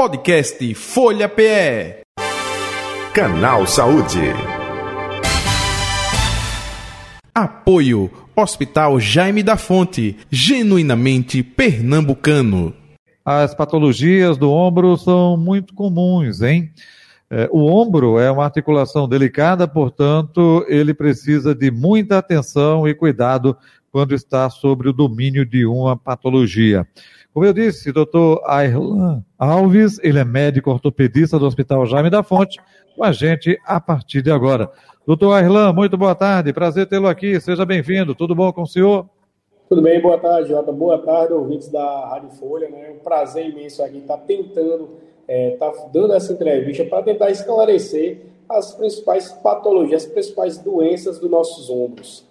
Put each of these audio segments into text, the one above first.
Podcast Folha PE. Canal Saúde. Apoio Hospital Jaime da Fonte, genuinamente pernambucano. As patologias do ombro são muito comuns, hein? É, o ombro é uma articulação delicada, portanto, ele precisa de muita atenção e cuidado quando está sobre o domínio de uma patologia. Como eu disse, doutor Airlan Alves, ele é médico ortopedista do Hospital Jaime da Fonte, com a gente a partir de agora. Doutor Airlan, muito boa tarde, prazer tê-lo aqui, seja bem-vindo, tudo bom com o senhor? Tudo bem, boa tarde, Jota. Boa tarde, ouvintes da Rádio Folha. Né? É um prazer imenso aqui estar tentando, estar é, tá dando essa entrevista para tentar esclarecer as principais patologias, as principais doenças dos nossos ombros.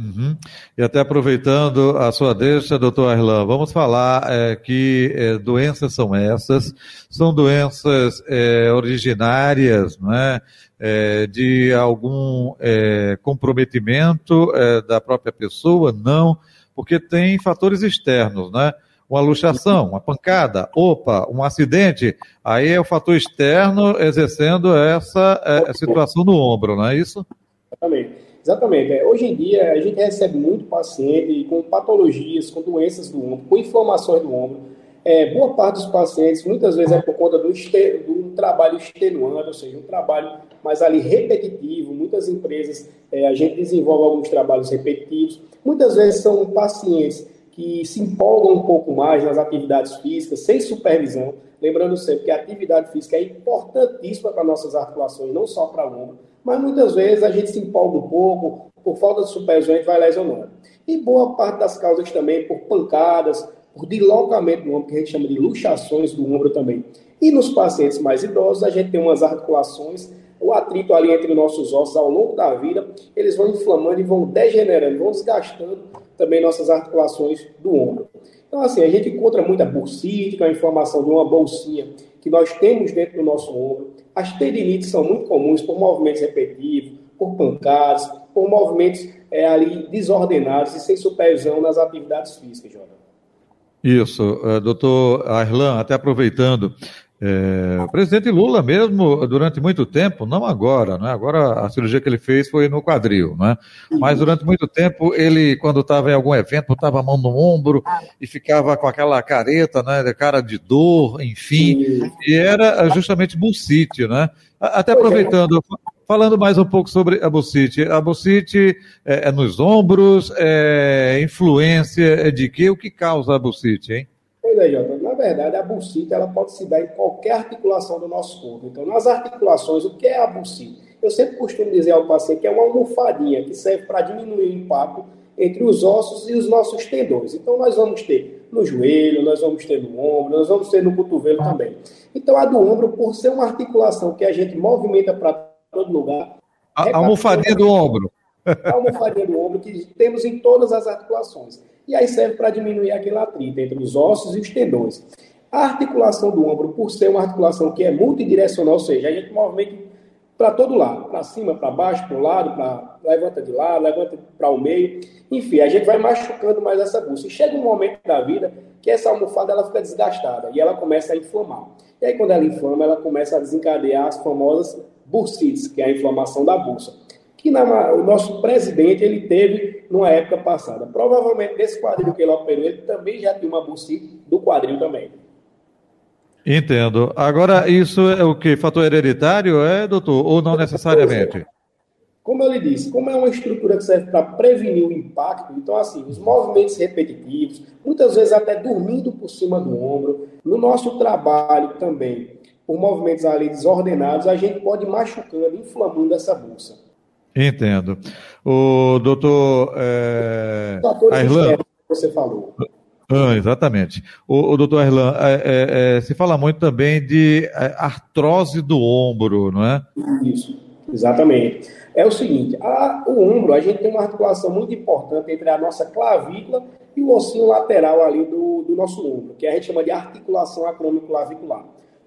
Uhum. E até aproveitando a sua deixa, doutor Arlan, vamos falar é, que é, doenças são essas, são doenças é, originárias, não é? é de algum é, comprometimento é, da própria pessoa? Não, porque tem fatores externos, né? Uma luxação, uma pancada, opa, um acidente, aí é o fator externo exercendo essa situação no ombro, não é isso? Exatamente. Exatamente. É, hoje em dia, a gente recebe muito paciente com patologias, com doenças do ombro, com inflamações do ombro. É, boa parte dos pacientes, muitas vezes, é por conta do, do trabalho extenuante, ou seja, um trabalho mais ali repetitivo. Muitas empresas, é, a gente desenvolve alguns trabalhos repetitivos. Muitas vezes são pacientes que se empolgam um pouco mais nas atividades físicas, sem supervisão. Lembrando sempre que a atividade física é importantíssima para nossas articulações, não só para o ombro mas muitas vezes a gente se empolga um pouco, por falta de supervisão, a gente vai lesionando. E boa parte das causas também por pancadas, por deslocamento do ombro, que a gente chama de luxações do ombro também. E nos pacientes mais idosos, a gente tem umas articulações, o atrito ali entre nossos ossos ao longo da vida, eles vão inflamando e vão degenerando, vão desgastando também nossas articulações do ombro. Então, assim, a gente encontra muita bursite, é a inflamação de uma bolsinha que nós temos dentro do nosso ombro. As tendinites são muito comuns por movimentos repetitivos, por pancadas, por movimentos é, ali desordenados e sem supervisão nas atividades físicas, Jordan. Isso, uh, doutor Arlan, até aproveitando, é, o presidente Lula mesmo, durante muito tempo, não agora, né? agora a cirurgia que ele fez foi no quadril, né? mas durante muito tempo ele, quando estava em algum evento, botava a mão no ombro e ficava com aquela careta, né, de cara de dor, enfim, e era justamente bucite, né? Até aproveitando, falando mais um pouco sobre a bucite, a bucite é, é nos ombros, é influência de que? O que causa a bucite, hein? Pois é, Jota. Verdade, a bursite ela pode se dar em qualquer articulação do nosso corpo. Então, nas articulações, o que é a bursite? Eu sempre costumo dizer ao paciente que é uma almofadinha que serve para diminuir o impacto entre os ossos e os nossos tendões. Então, nós vamos ter no joelho, nós vamos ter no ombro, nós vamos ter no cotovelo também. Então, a do ombro, por ser uma articulação que a gente movimenta para todo lugar. A, é almofadinha do ombro. A almofadinha do ombro que temos em todas as articulações e aí serve para diminuir aquele atrito entre os ossos e os tendões. A articulação do ombro, por ser uma articulação que é multidirecional, ou seja, a gente movimenta para todo lado, para cima, para baixo, para o lado, para levanta de lado, levanta para o meio, enfim, a gente vai machucando mais essa bússola. E chega um momento da vida que essa almofada ela fica desgastada e ela começa a inflamar. E aí quando ela inflama, ela começa a desencadear as famosas bursites, que é a inflamação da bússola que na, o nosso presidente ele teve numa época passada. Provavelmente nesse quadril que ele operou, ele também já tinha uma bucite do quadril também. Entendo. Agora, isso é o que? Fator hereditário, é, doutor? Ou não necessariamente? Como eu lhe disse, como é uma estrutura que serve para prevenir o impacto, então, assim, os movimentos repetitivos, muitas vezes até dormindo por cima do ombro, no nosso trabalho também, por movimentos ali desordenados, a gente pode ir machucando, inflamando essa bolsa. Entendo. O doutor. É... Airlan... você falou. Ah, exatamente. O, o doutor Erlan, é, é, é, se fala muito também de é, artrose do ombro, não é? Isso, exatamente. É o seguinte, a, o ombro, a gente tem uma articulação muito importante entre a nossa clavícula e o ossinho lateral ali do, do nosso ombro, que a gente chama de articulação acromioclavicular.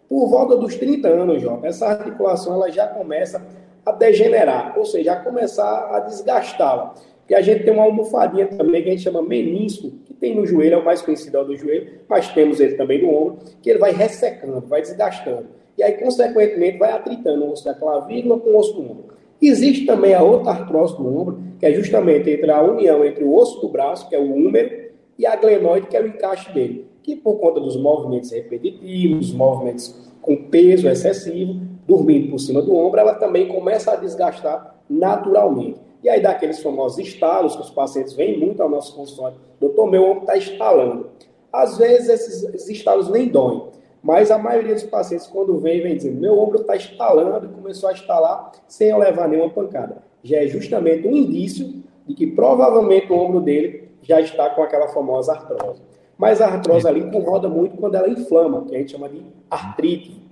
Por volta dos 30 anos, Jota, essa articulação ela já começa a degenerar, ou seja, a começar a desgastá-la. E a gente tem uma almofadinha também que a gente chama menisco, que tem no joelho, é o mais conhecido é do joelho, mas temos ele também no ombro, que ele vai ressecando, vai desgastando. E aí, consequentemente, vai atritando o osso da clavícula com o osso do ombro. Existe também a outra artrose do ombro, que é justamente entre a união entre o osso do braço, que é o húmero, e a glenoide, que é o encaixe dele. Que por conta dos movimentos repetitivos, movimentos com peso excessivo, dormindo por cima do ombro, ela também começa a desgastar naturalmente. E aí dá aqueles famosos estalos que os pacientes vêm muito ao nosso consultório. Doutor, meu ombro está estalando. Às vezes esses, estalos nem doem, mas a maioria dos pacientes, quando vem, vem dizendo: meu ombro está estalando e começou a estalar sem eu levar nenhuma pancada. Já é justamente um indício de que provavelmente o ombro dele já está com aquela famosa artrose. Mas a artrose ali incomoda muito quando ela inflama, que a gente chama de artrite.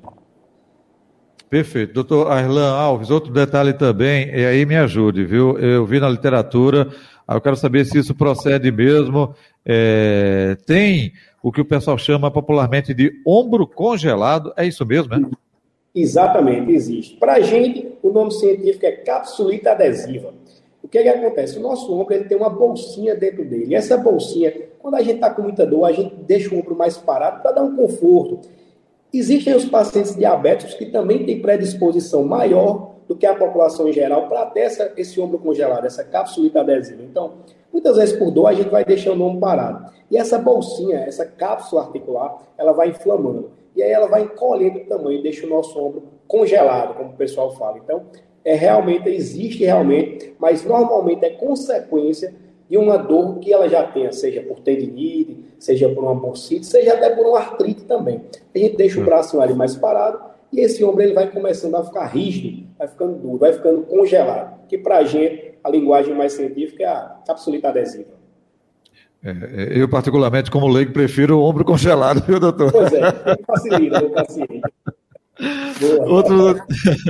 Perfeito. Doutor Arlan Alves, outro detalhe também, e aí me ajude, viu? Eu vi na literatura, eu quero saber se isso procede mesmo. É, tem o que o pessoal chama popularmente de ombro congelado, é isso mesmo, né? Exatamente, existe. Para a gente, o nome científico é capsulita adesiva. O que, é que acontece? O nosso ombro ele tem uma bolsinha dentro dele. E essa bolsinha, quando a gente está com muita dor, a gente deixa o ombro mais parado para dar um conforto. Existem os pacientes diabéticos que também têm predisposição maior do que a população em geral para ter essa, esse ombro congelado, essa cápsula adesiva. Então, muitas vezes por dor, a gente vai deixando o ombro parado. E essa bolsinha, essa cápsula articular, ela vai inflamando. E aí ela vai encolhendo o tamanho e deixa o nosso ombro congelado, como o pessoal fala. Então, é realmente, existe realmente, mas normalmente é consequência de uma dor que ela já tenha, seja por tendinite, seja por uma bursite, seja até por uma artrite também. A gente deixa o braço ali mais parado e esse ombro ele vai começando a ficar rígido, vai ficando duro, vai ficando congelado. Que para a gente, a linguagem mais científica é a capsulita adesiva. É, é, eu, particularmente, como leigo, prefiro o ombro congelado, viu, doutor? Pois é, facilita o paciente. Outro,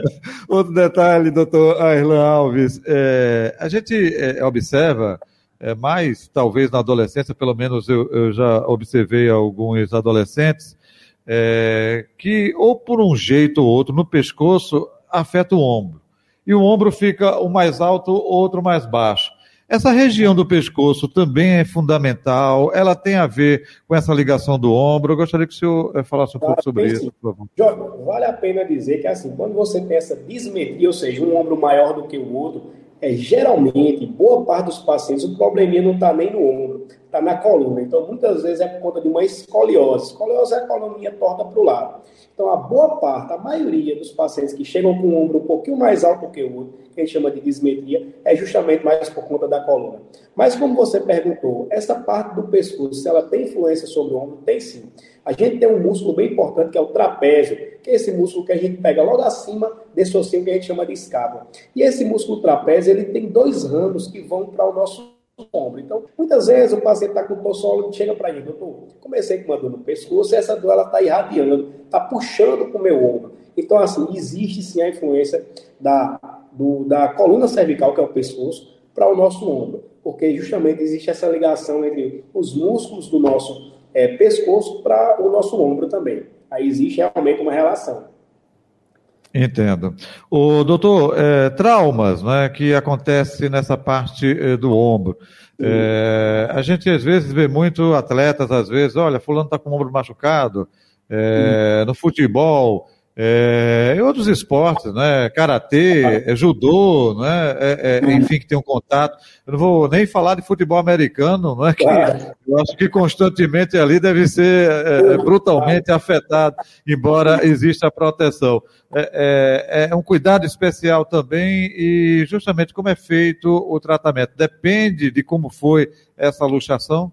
outro detalhe, doutor Airlan Alves, é, a gente é, observa é, mais, talvez na adolescência, pelo menos eu, eu já observei alguns adolescentes, é, que ou por um jeito ou outro no pescoço afeta o ombro. E o ombro fica o mais alto, o outro mais baixo. Essa região do pescoço também é fundamental, ela tem a ver com essa ligação do ombro. Eu gostaria que o senhor eh, falasse um pouco sobre isso, por favor. Jorge, vale a pena dizer que assim, quando você tem essa dismetria, ou seja, um ombro maior do que o outro, é, geralmente, boa parte dos pacientes, o probleminha não está nem no ombro, está na coluna. Então, muitas vezes é por conta de uma escoliose. Escoliose é a coluninha torta para o lado. Então, a boa parte, a maioria dos pacientes que chegam com o ombro um pouquinho mais alto que o outro, que a gente chama de dismetria, é justamente mais por conta da coluna. Mas, como você perguntou, essa parte do pescoço, se ela tem influência sobre o ombro, tem sim. A gente tem um músculo bem importante que é o trapézio, que é esse músculo que a gente pega logo acima desse ossinho que a gente chama de escápula. E esse músculo trapézio, ele tem dois ramos que vão para o nosso ombro. Então, muitas vezes o paciente está com tossólogo e chega para gente, doutor, comecei com uma dor no pescoço, essa dor ela está irradiando, está puxando para o meu ombro. Então, assim, existe sim a influência da, do, da coluna cervical, que é o pescoço, para o nosso ombro, porque justamente existe essa ligação entre os músculos do nosso é, pescoço para o nosso ombro também. Aí existe realmente uma relação. Entendo. O doutor, é, traumas né, que acontecem nessa parte é, do ombro. É, a gente às vezes vê muito atletas, às vezes, olha, fulano está com o ombro machucado, é, no futebol, é, em outros esportes, né? Karatê, é, judô, né? É, é, enfim, que tem um contato. Eu não vou nem falar de futebol americano, não é? Que eu acho que constantemente ali deve ser é, é, brutalmente afetado, embora exista a proteção. É, é, um cuidado especial também e justamente como é feito o tratamento. Depende de como foi essa luxação?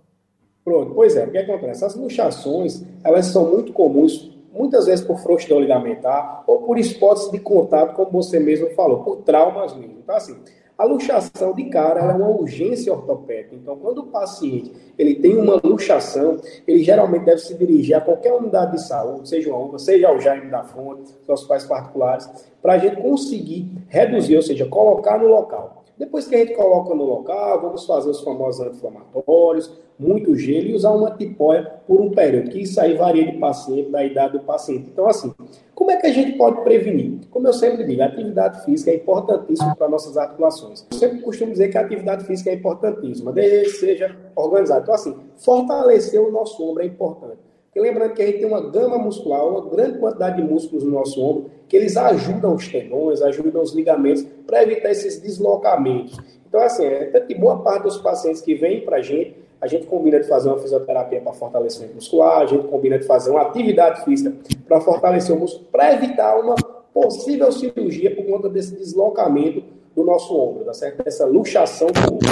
Pronto, pois é, o que acontece? As luxações, elas são muito comuns muitas vezes por frouxidão ligamentar ou por esportes de contato, como você mesmo falou, por traumas mesmo. Então, assim, a luxação de cara é uma urgência ortopédica. Então, quando o paciente ele tem uma luxação, ele geralmente deve se dirigir a qualquer unidade de saúde, seja uma UVA, seja o Jaime da Fonte, os pais particulares, para a gente conseguir reduzir, ou seja, colocar no local. Depois que a gente coloca no local, vamos fazer os famosos anti-inflamatórios, muito gelo e usar uma tipóia por um período, que isso aí varia de paciente, da idade do paciente. Então, assim, como é que a gente pode prevenir? Como eu sempre digo, a atividade física é importantíssima para nossas articulações. Eu sempre costumo dizer que a atividade física é importantíssima, desde que seja organizada. Então, assim, fortalecer o nosso ombro é importante. Porque lembrando que a gente tem uma gama muscular, uma grande quantidade de músculos no nosso ombro, que eles ajudam os tendões, ajudam os ligamentos para evitar esses deslocamentos. Então, assim, é, tanto que boa parte dos pacientes que vêm para a gente, a gente combina de fazer uma fisioterapia para fortalecimento muscular, a gente combina de fazer uma atividade física para fortalecer o músculo, para evitar uma possível cirurgia por conta desse deslocamento do nosso ombro, tá certo? Essa luxação do ombro.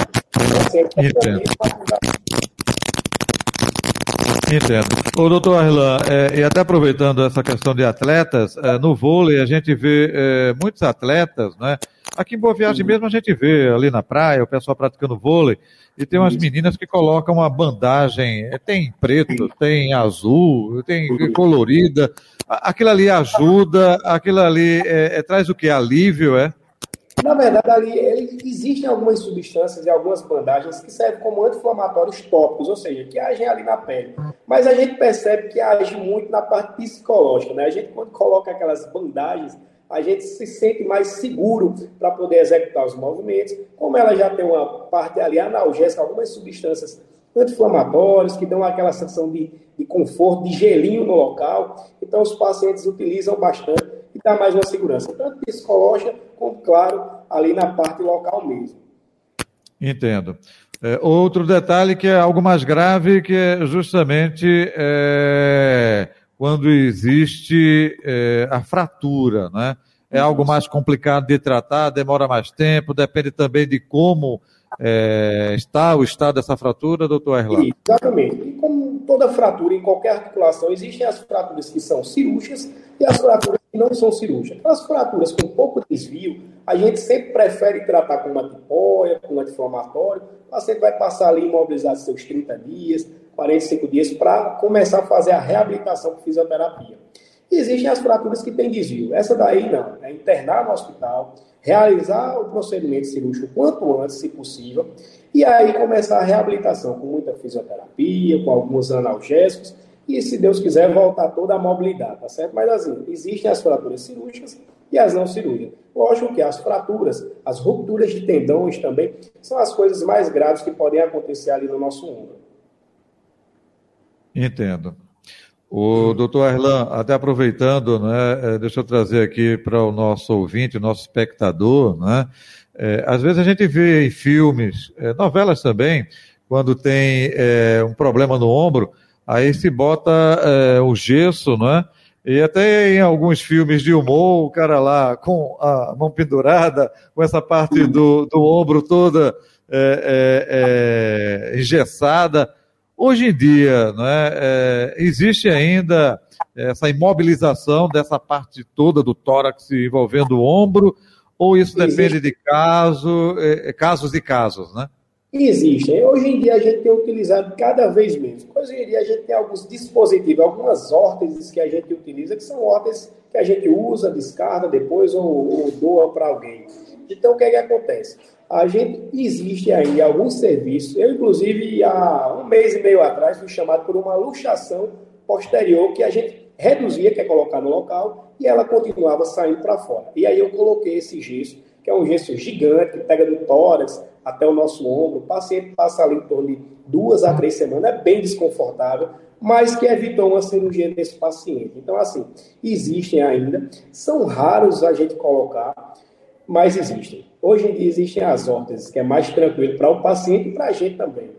Então, Entendo. O doutor Arlan, é, e até aproveitando essa questão de atletas, é, no vôlei a gente vê é, muitos atletas, né? Aqui em Boa Viagem mesmo a gente vê ali na praia o pessoal praticando vôlei e tem umas meninas que colocam uma bandagem, é, tem preto, tem azul, tem colorida. Aquilo ali ajuda, aquilo ali é, é, traz o que? Alívio, é? Na verdade, ali existem algumas substâncias e algumas bandagens que servem como anti-inflamatórios tópicos, ou seja, que agem ali na pele. Mas a gente percebe que age muito na parte psicológica, né? A gente, quando coloca aquelas bandagens, a gente se sente mais seguro para poder executar os movimentos. Como ela já tem uma parte ali analgésica, algumas substâncias anti-inflamatórias que dão aquela sensação de, de conforto, de gelinho no local. Então, os pacientes utilizam bastante dá mais uma segurança, tanto psicológica como, claro, ali na parte local mesmo. Entendo. É, outro detalhe que é algo mais grave, que é justamente é, quando existe é, a fratura, né? É algo mais complicado de tratar, demora mais tempo, depende também de como é, está o estado dessa fratura, doutor Erlan? Exatamente. E como toda fratura em qualquer articulação, existem as fraturas que são cirúrgicas e as fraturas não são cirúrgicas. As fraturas com pouco desvio, a gente sempre prefere tratar com uma tipóia, com um anti-inflamatório. O paciente vai passar ali imobilizado seus 30 dias, 45 dias, para começar a fazer a reabilitação com fisioterapia. Existem as fraturas que têm desvio. Essa daí não, é internar no hospital, realizar o procedimento cirúrgico quanto antes, se possível, e aí começar a reabilitação com muita fisioterapia, com alguns analgésicos, e se Deus quiser, voltar toda a mobilidade, tá certo? Mas assim, existem as fraturas cirúrgicas e as não cirúrgicas. Lógico que as fraturas, as rupturas de tendões também, são as coisas mais graves que podem acontecer ali no nosso ombro. Entendo. O doutor Erlan, até aproveitando, né, é, deixa eu trazer aqui para o nosso ouvinte, nosso espectador, né, é, às vezes a gente vê em filmes, é, novelas também, quando tem é, um problema no ombro, aí se bota é, o gesso, né, e até em alguns filmes de humor, o cara lá com a mão pendurada, com essa parte do, do ombro toda é, engessada, Hoje em dia, né, é, existe ainda essa imobilização dessa parte toda do tórax envolvendo o ombro, ou isso depende de caso, é, é, casos e casos, né? Existem. Hoje em dia a gente tem utilizado cada vez menos. Hoje em dia a gente tem alguns dispositivos, algumas órteses que a gente utiliza, que são órteses que a gente usa, descarta depois ou, ou doa para alguém. Então o que, é que acontece? a gente existe aí alguns serviços. Eu, inclusive, há um mês e meio atrás, fui chamado por uma luxação posterior que a gente reduzia, que é colocar no local, e ela continuava saindo para fora. E aí eu coloquei esse gesso, que é um gesso gigante, que pega do tórax até o nosso ombro. O paciente passa ali em torno de duas a três semanas, é bem desconfortável, mas que evitou uma cirurgia desse paciente. Então, assim, existem ainda, são raros a gente colocar, mas existem. Hoje em dia existem as órteses, que é mais tranquilo para o paciente e para a gente também.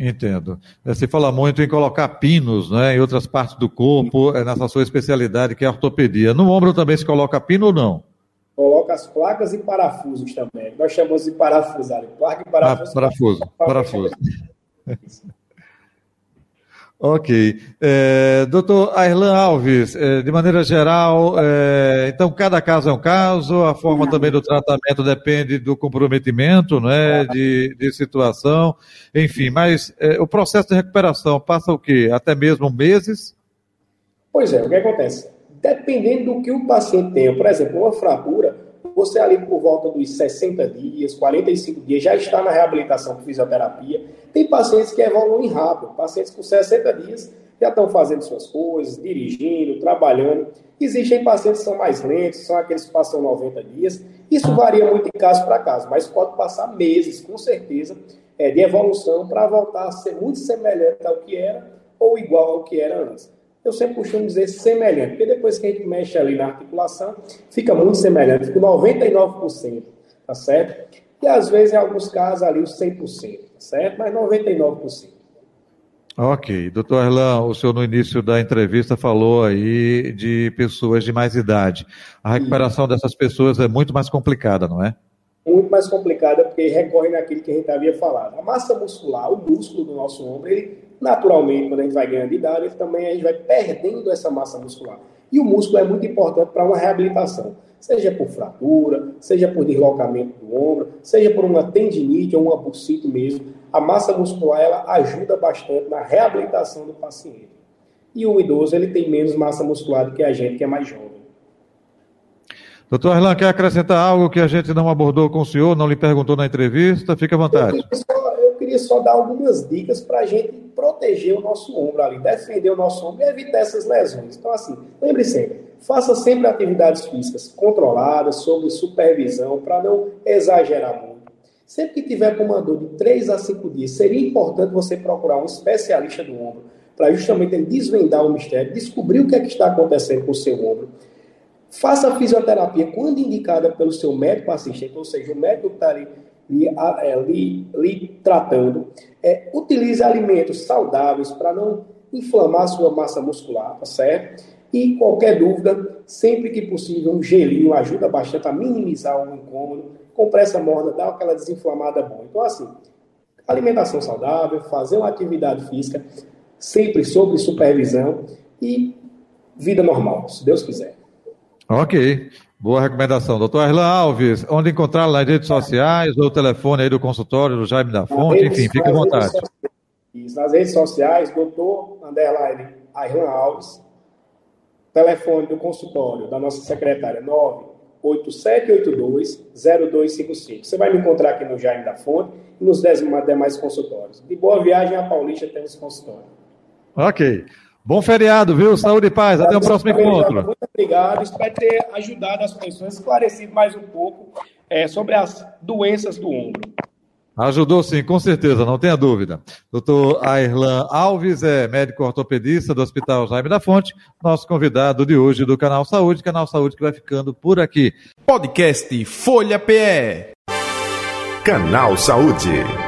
Entendo. Você fala muito em colocar pinos né, em outras partes do corpo, é nessa sua especialidade que é a ortopedia. No ombro também se coloca pino ou não? Coloca as placas e parafusos também. Nós chamamos de parafusar. Placa e parafuso. Ah, parafuso. Parafuso. Ok. É, doutor Airlan Alves, é, de maneira geral, é, então cada caso é um caso, a forma também do tratamento depende do comprometimento, né, de, de situação, enfim, mas é, o processo de recuperação passa o quê? Até mesmo meses? Pois é, o que acontece? Dependendo do que o paciente tem, por exemplo, uma fratura, você ali por volta dos 60 dias, 45 dias, já está na reabilitação com fisioterapia. Tem pacientes que evoluem rápido, pacientes com 60 dias já estão fazendo suas coisas, dirigindo, trabalhando. Existem pacientes que são mais lentos, são aqueles que passam 90 dias. Isso varia muito de caso para caso, mas pode passar meses, com certeza, é, de evolução para voltar a ser muito semelhante ao que era ou igual ao que era antes. Eu sempre costumo dizer semelhante, porque depois que a gente mexe ali na articulação, fica muito semelhante, fica 99%, tá certo? E às vezes, em alguns casos, ali os 100%, tá certo? Mas 99%. Ok. Doutor Erlan, o senhor no início da entrevista falou aí de pessoas de mais idade. A recuperação Sim. dessas pessoas é muito mais complicada, não é? Muito mais complicada porque recorre naquilo que a gente havia falado. A massa muscular, o músculo do nosso ombro, ele naturalmente, quando a gente vai ganhando de idade, ele também a gente vai perdendo essa massa muscular. E o músculo é muito importante para uma reabilitação, seja por fratura, seja por deslocamento do ombro, seja por uma tendinite ou uma bursite mesmo a massa muscular ela ajuda bastante na reabilitação do paciente. E o idoso ele tem menos massa muscular do que a gente que é mais jovem. Doutor Arlan, quer acrescentar algo que a gente não abordou com o senhor, não lhe perguntou na entrevista? Fique à vontade. Eu queria só, dar algumas dicas para a gente proteger o nosso ombro ali, defender o nosso ombro e evitar essas lesões. Então, assim, lembre sempre, faça sempre atividades físicas controladas, sob supervisão, para não exagerar muito. Sempre que tiver com uma dor de 3 a 5 dias, seria importante você procurar um especialista do ombro para justamente desvendar o mistério, descobrir o que é que está acontecendo com o seu ombro. Faça a fisioterapia quando indicada pelo seu médico assistente, ou seja, o médico que está ali lhe, é, lhe, lhe tratando. É, utilize alimentos saudáveis para não inflamar sua massa muscular, tá certo? E qualquer dúvida, sempre que possível, um gelinho ajuda bastante a minimizar o incômodo compressa morna dá aquela desinflamada boa. Então, assim, alimentação saudável, fazer uma atividade física, sempre sob supervisão e vida normal, se Deus quiser. Ok. Boa recomendação. Doutor Arlan Alves, onde encontrar nas redes sociais ou o telefone aí do consultório do Jaime da Fonte, enfim, fique à vontade. Redes nas redes sociais, doutor Underline Arlan Alves, telefone do consultório da nossa secretária 9 8782-0255. Você vai me encontrar aqui no Jaime da Fonte e nos demais consultórios. De boa viagem a Paulista temos consultório. Ok. Bom feriado, viu? Saúde e paz. Até o próximo encontro. Muito obrigado. Espero ter ajudado as pessoas, esclarecido mais um pouco é, sobre as doenças do ombro. Ajudou sim, com certeza, não tenha dúvida. Doutor Airlan Alves é médico ortopedista do Hospital Jaime da Fonte, nosso convidado de hoje do Canal Saúde, Canal Saúde que vai ficando por aqui. Podcast Folha PE. Canal Saúde.